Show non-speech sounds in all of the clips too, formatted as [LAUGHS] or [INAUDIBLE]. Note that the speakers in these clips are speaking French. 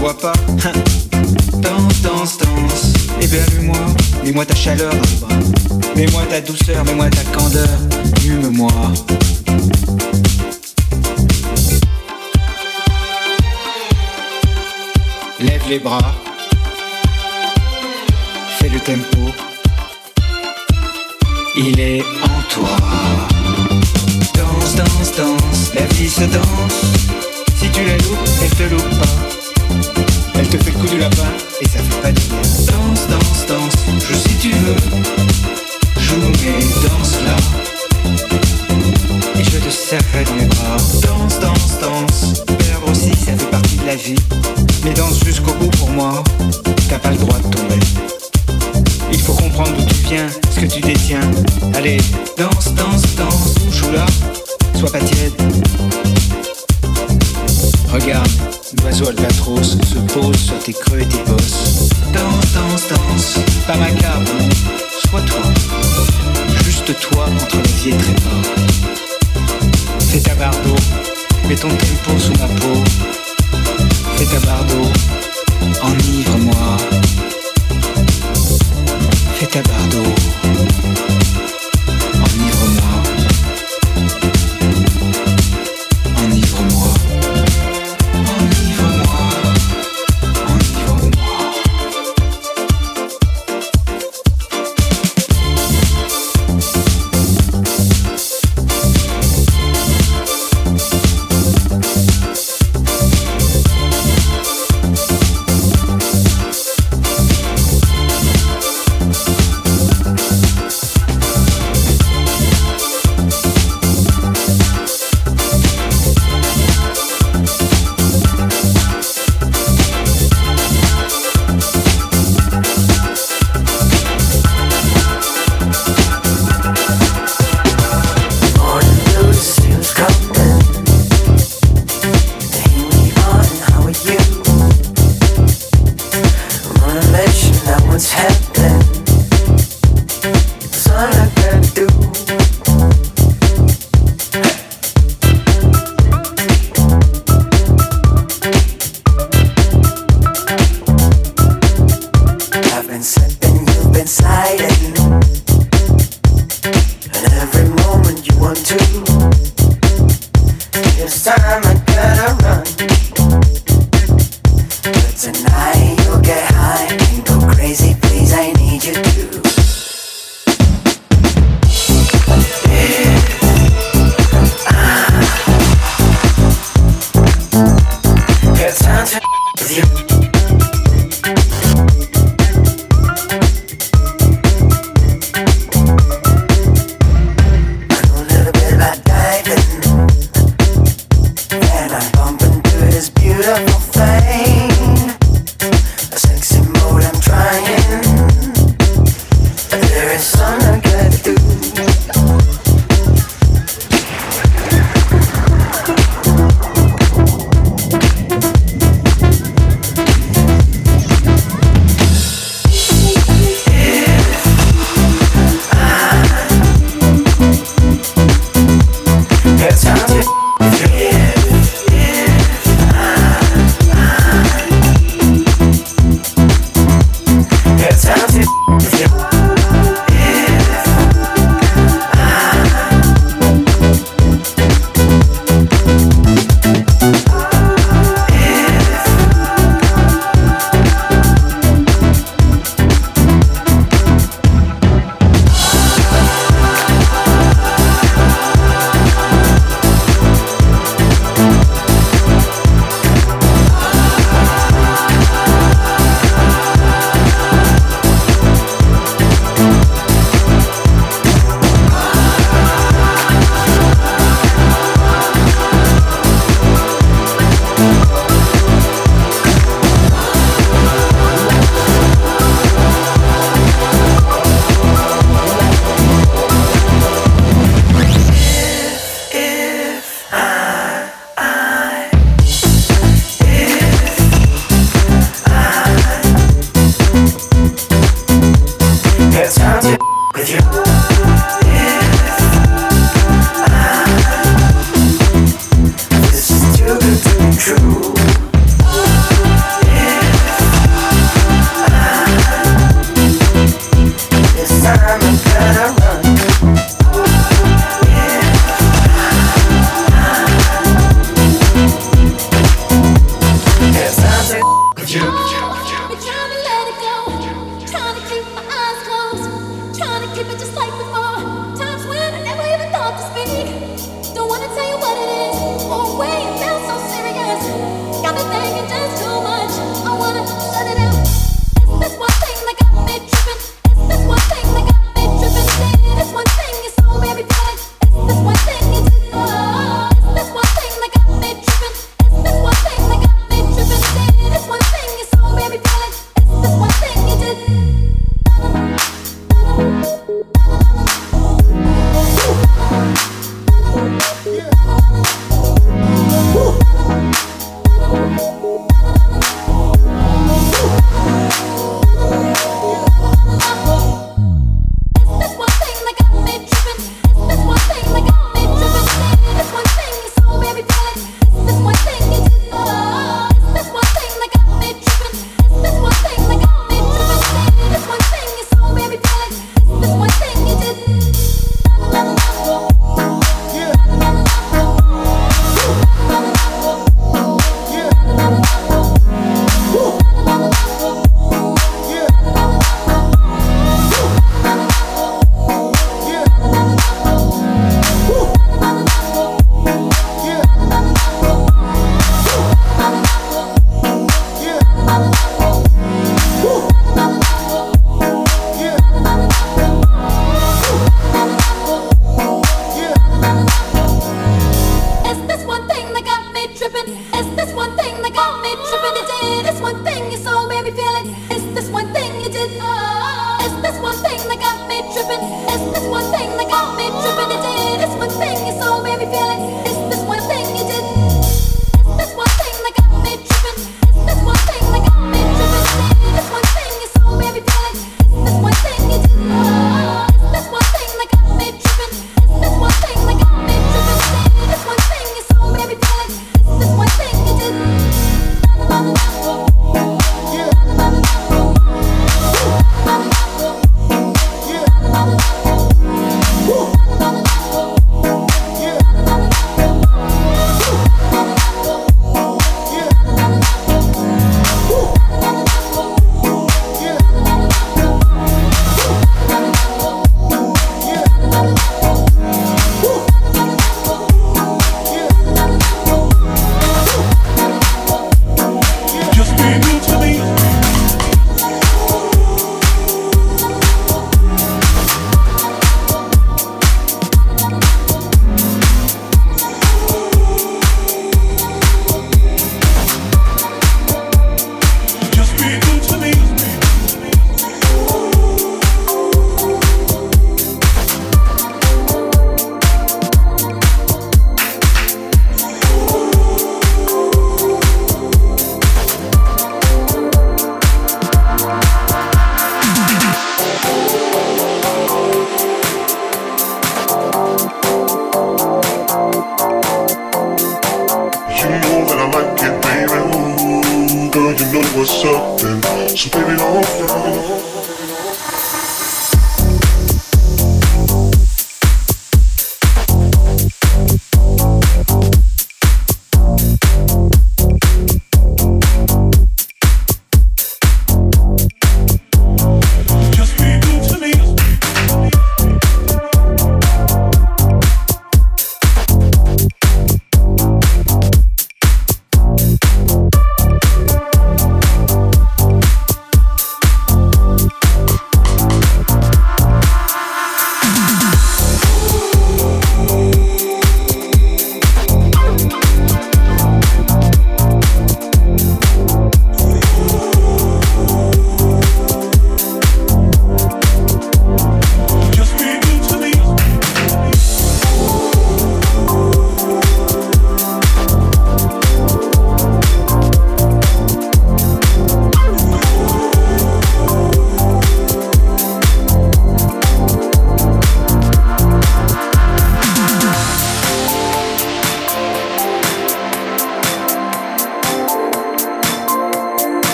voit pas. [LAUGHS] danse, danse, danse. Éberlue-moi, mets-moi ta chaleur dans les bras. Mets-moi ta douceur, mets-moi ta candeur. Hume-moi. Lève les bras. Fais le tempo. Il est en toi. Danse, danse, danse, la vie se danse. Si tu la loupes, elle te loupe pas. Te fait le coup du lapin et ça fait pas du bien. Danse, danse, danse, joue si tu veux. Joue mais danse là. Et je te serrerai dans mes bras. Danse, danse, danse. Perdre aussi, ça fait partie de la vie. Mais danse jusqu'au bout pour moi. T'as pas le droit de tomber. Il faut comprendre d'où tu viens, ce que tu détiens. Allez, danse, danse, danse, joue là, sois pas tiède. Regarde, l'oiseau albatros se pose sur tes creux et tes bosses. Danse, danse, danse, pas macabre, sois toi. Juste toi entre la vie et. Fais ta bardo, mets ton tempo sous ma peau. Fais ta bardo,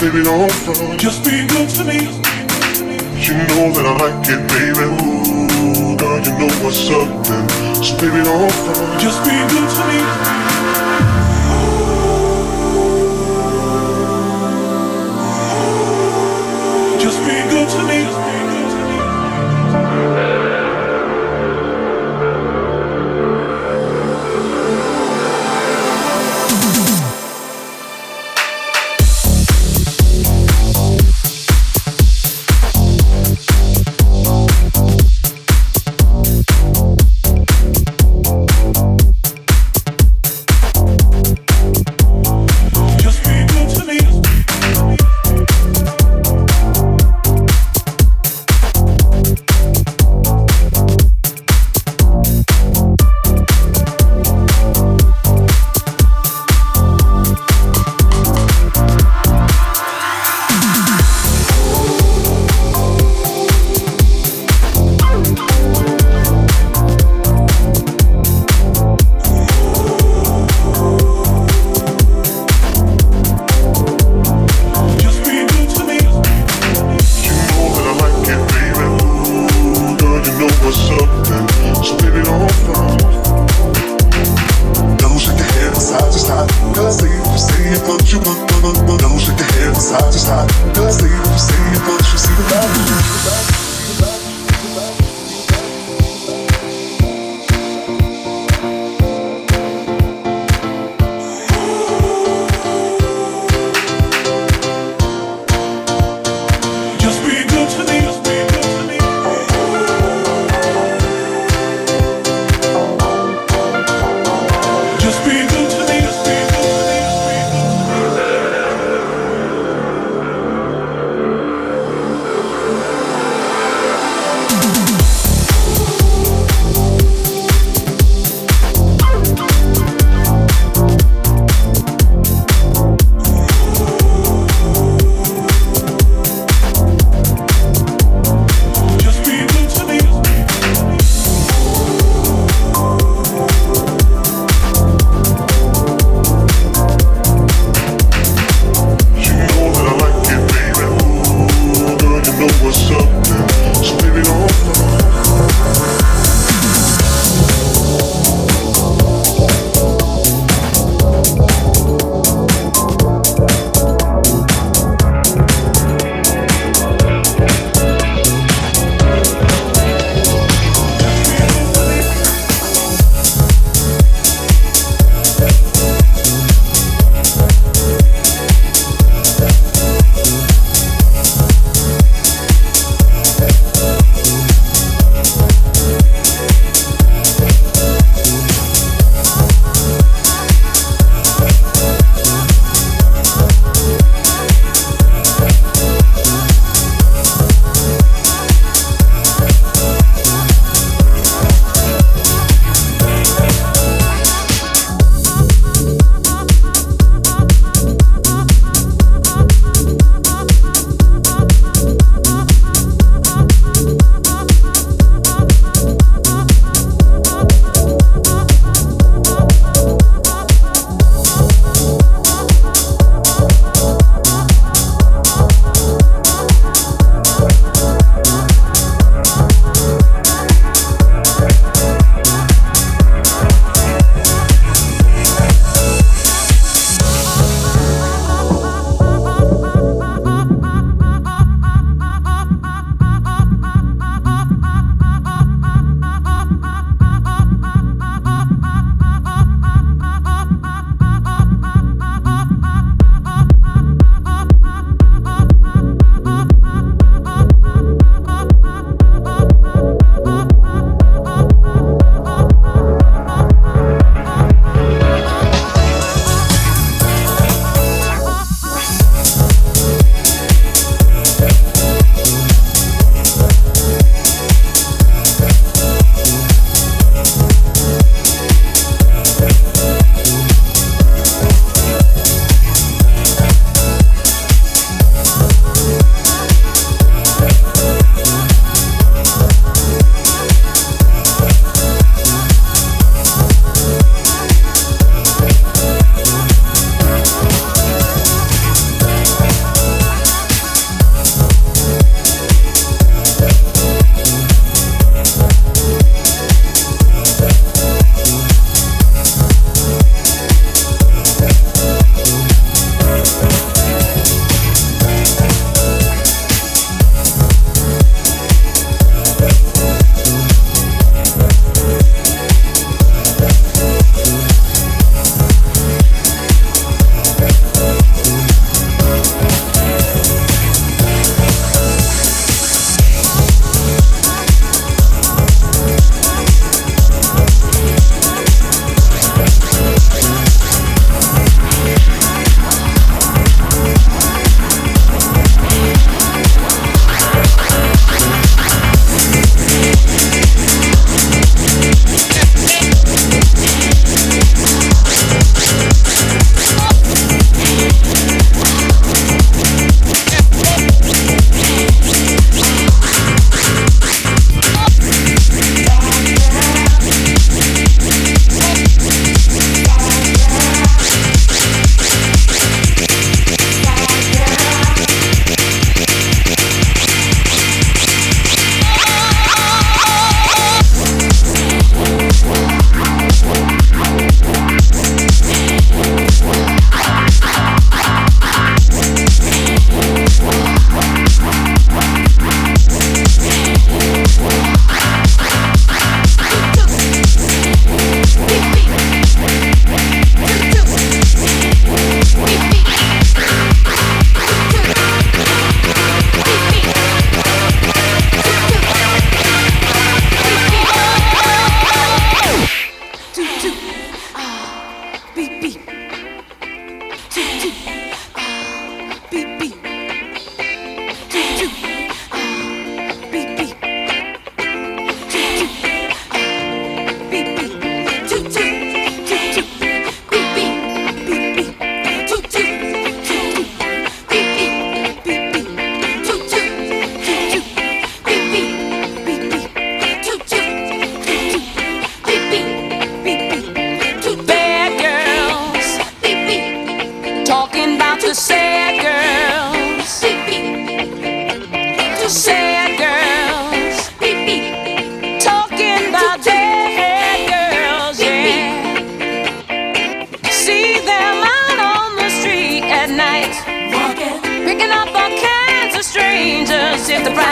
baby, don't front. Just be good to me. You know that I like it, baby. Ooh, girl, you know what's up then. So baby, don't front. Just be good to me. Just be good to me.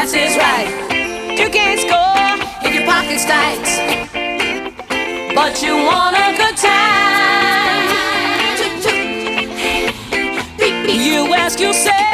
Maths is right. You can't score if your pocket's tight. But you want a good time. You ask yourself.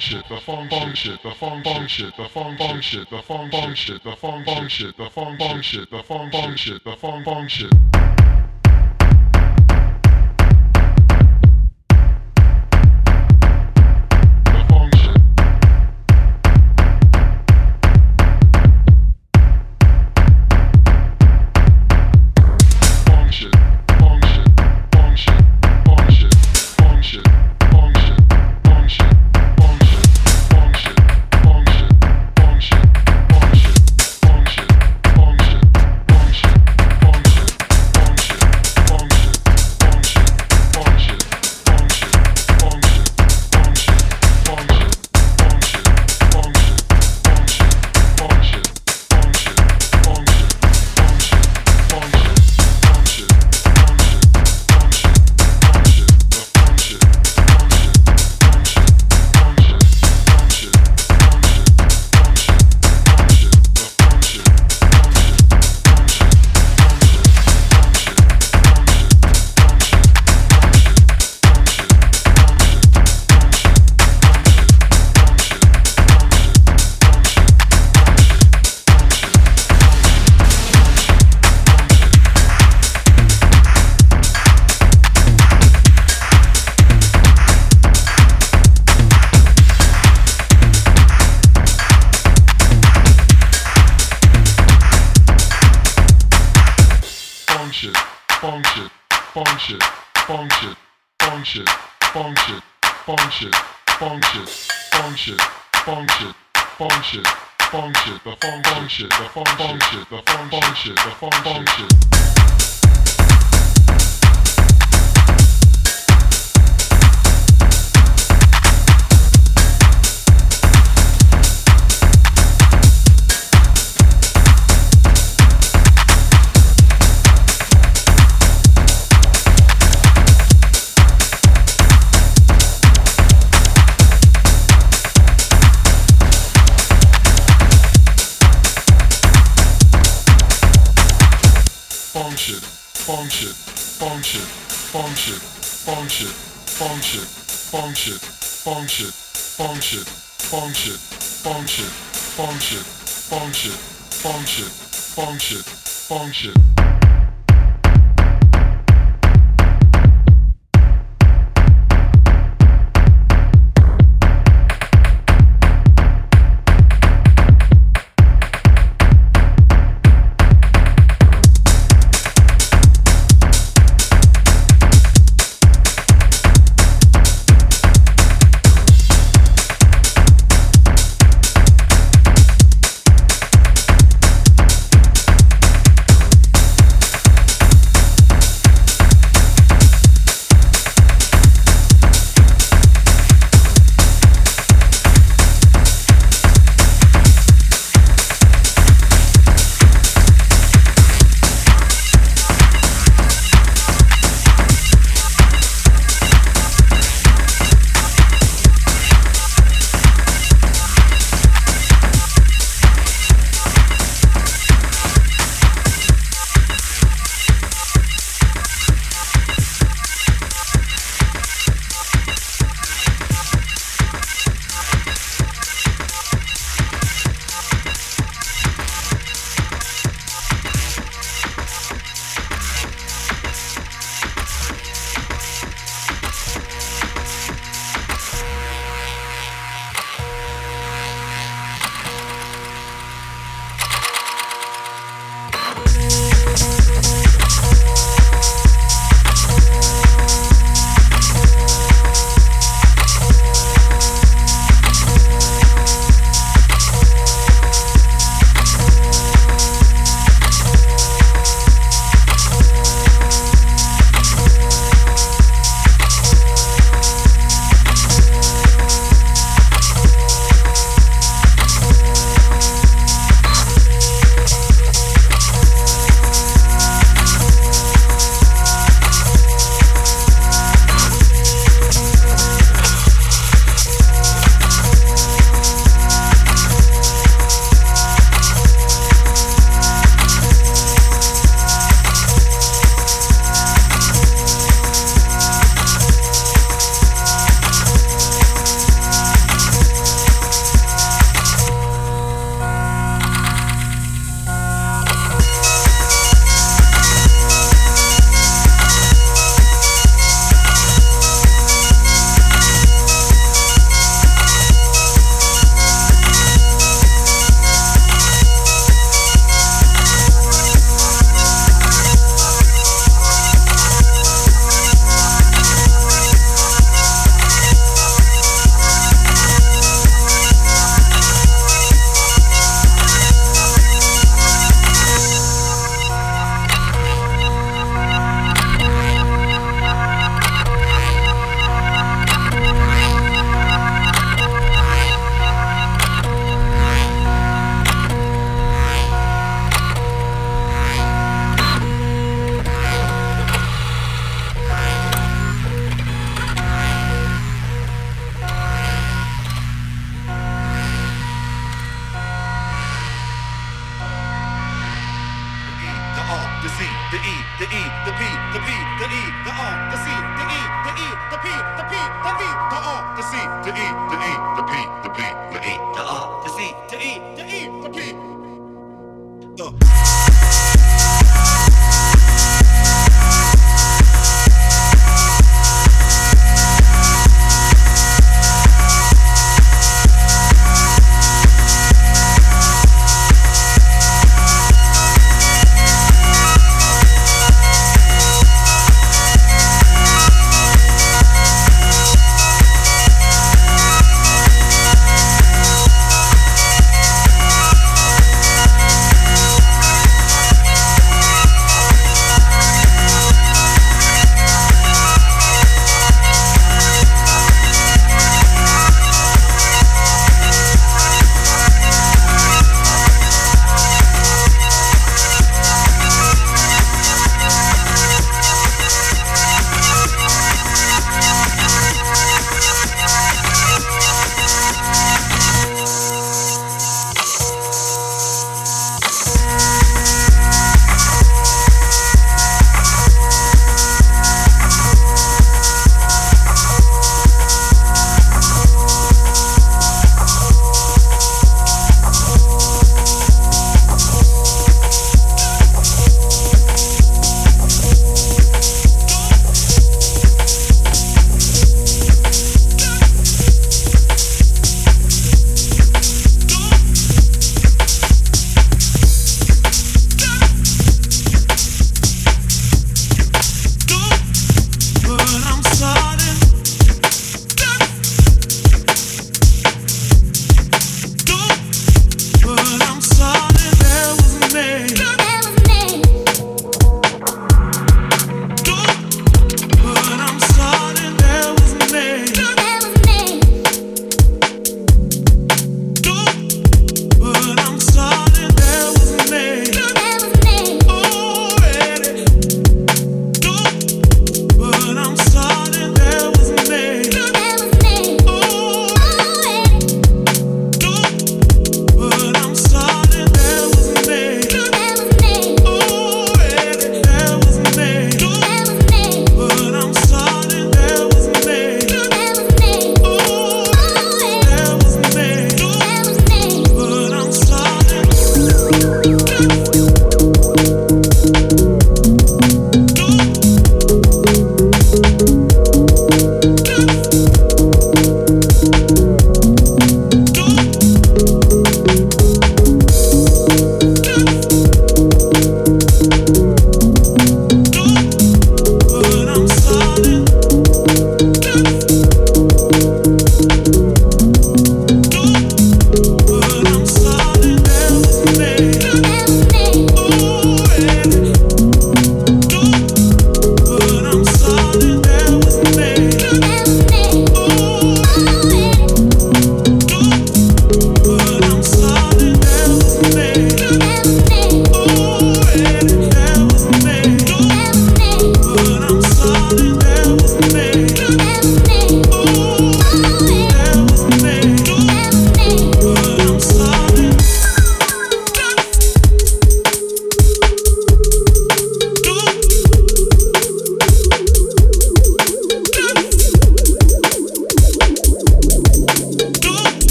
shit, the funk funk shit, the funk funk shit, the funk funk shit, the funk funk shit, the funk funk shit, the funk funk shit, the funk funk shit, the funk funk shit.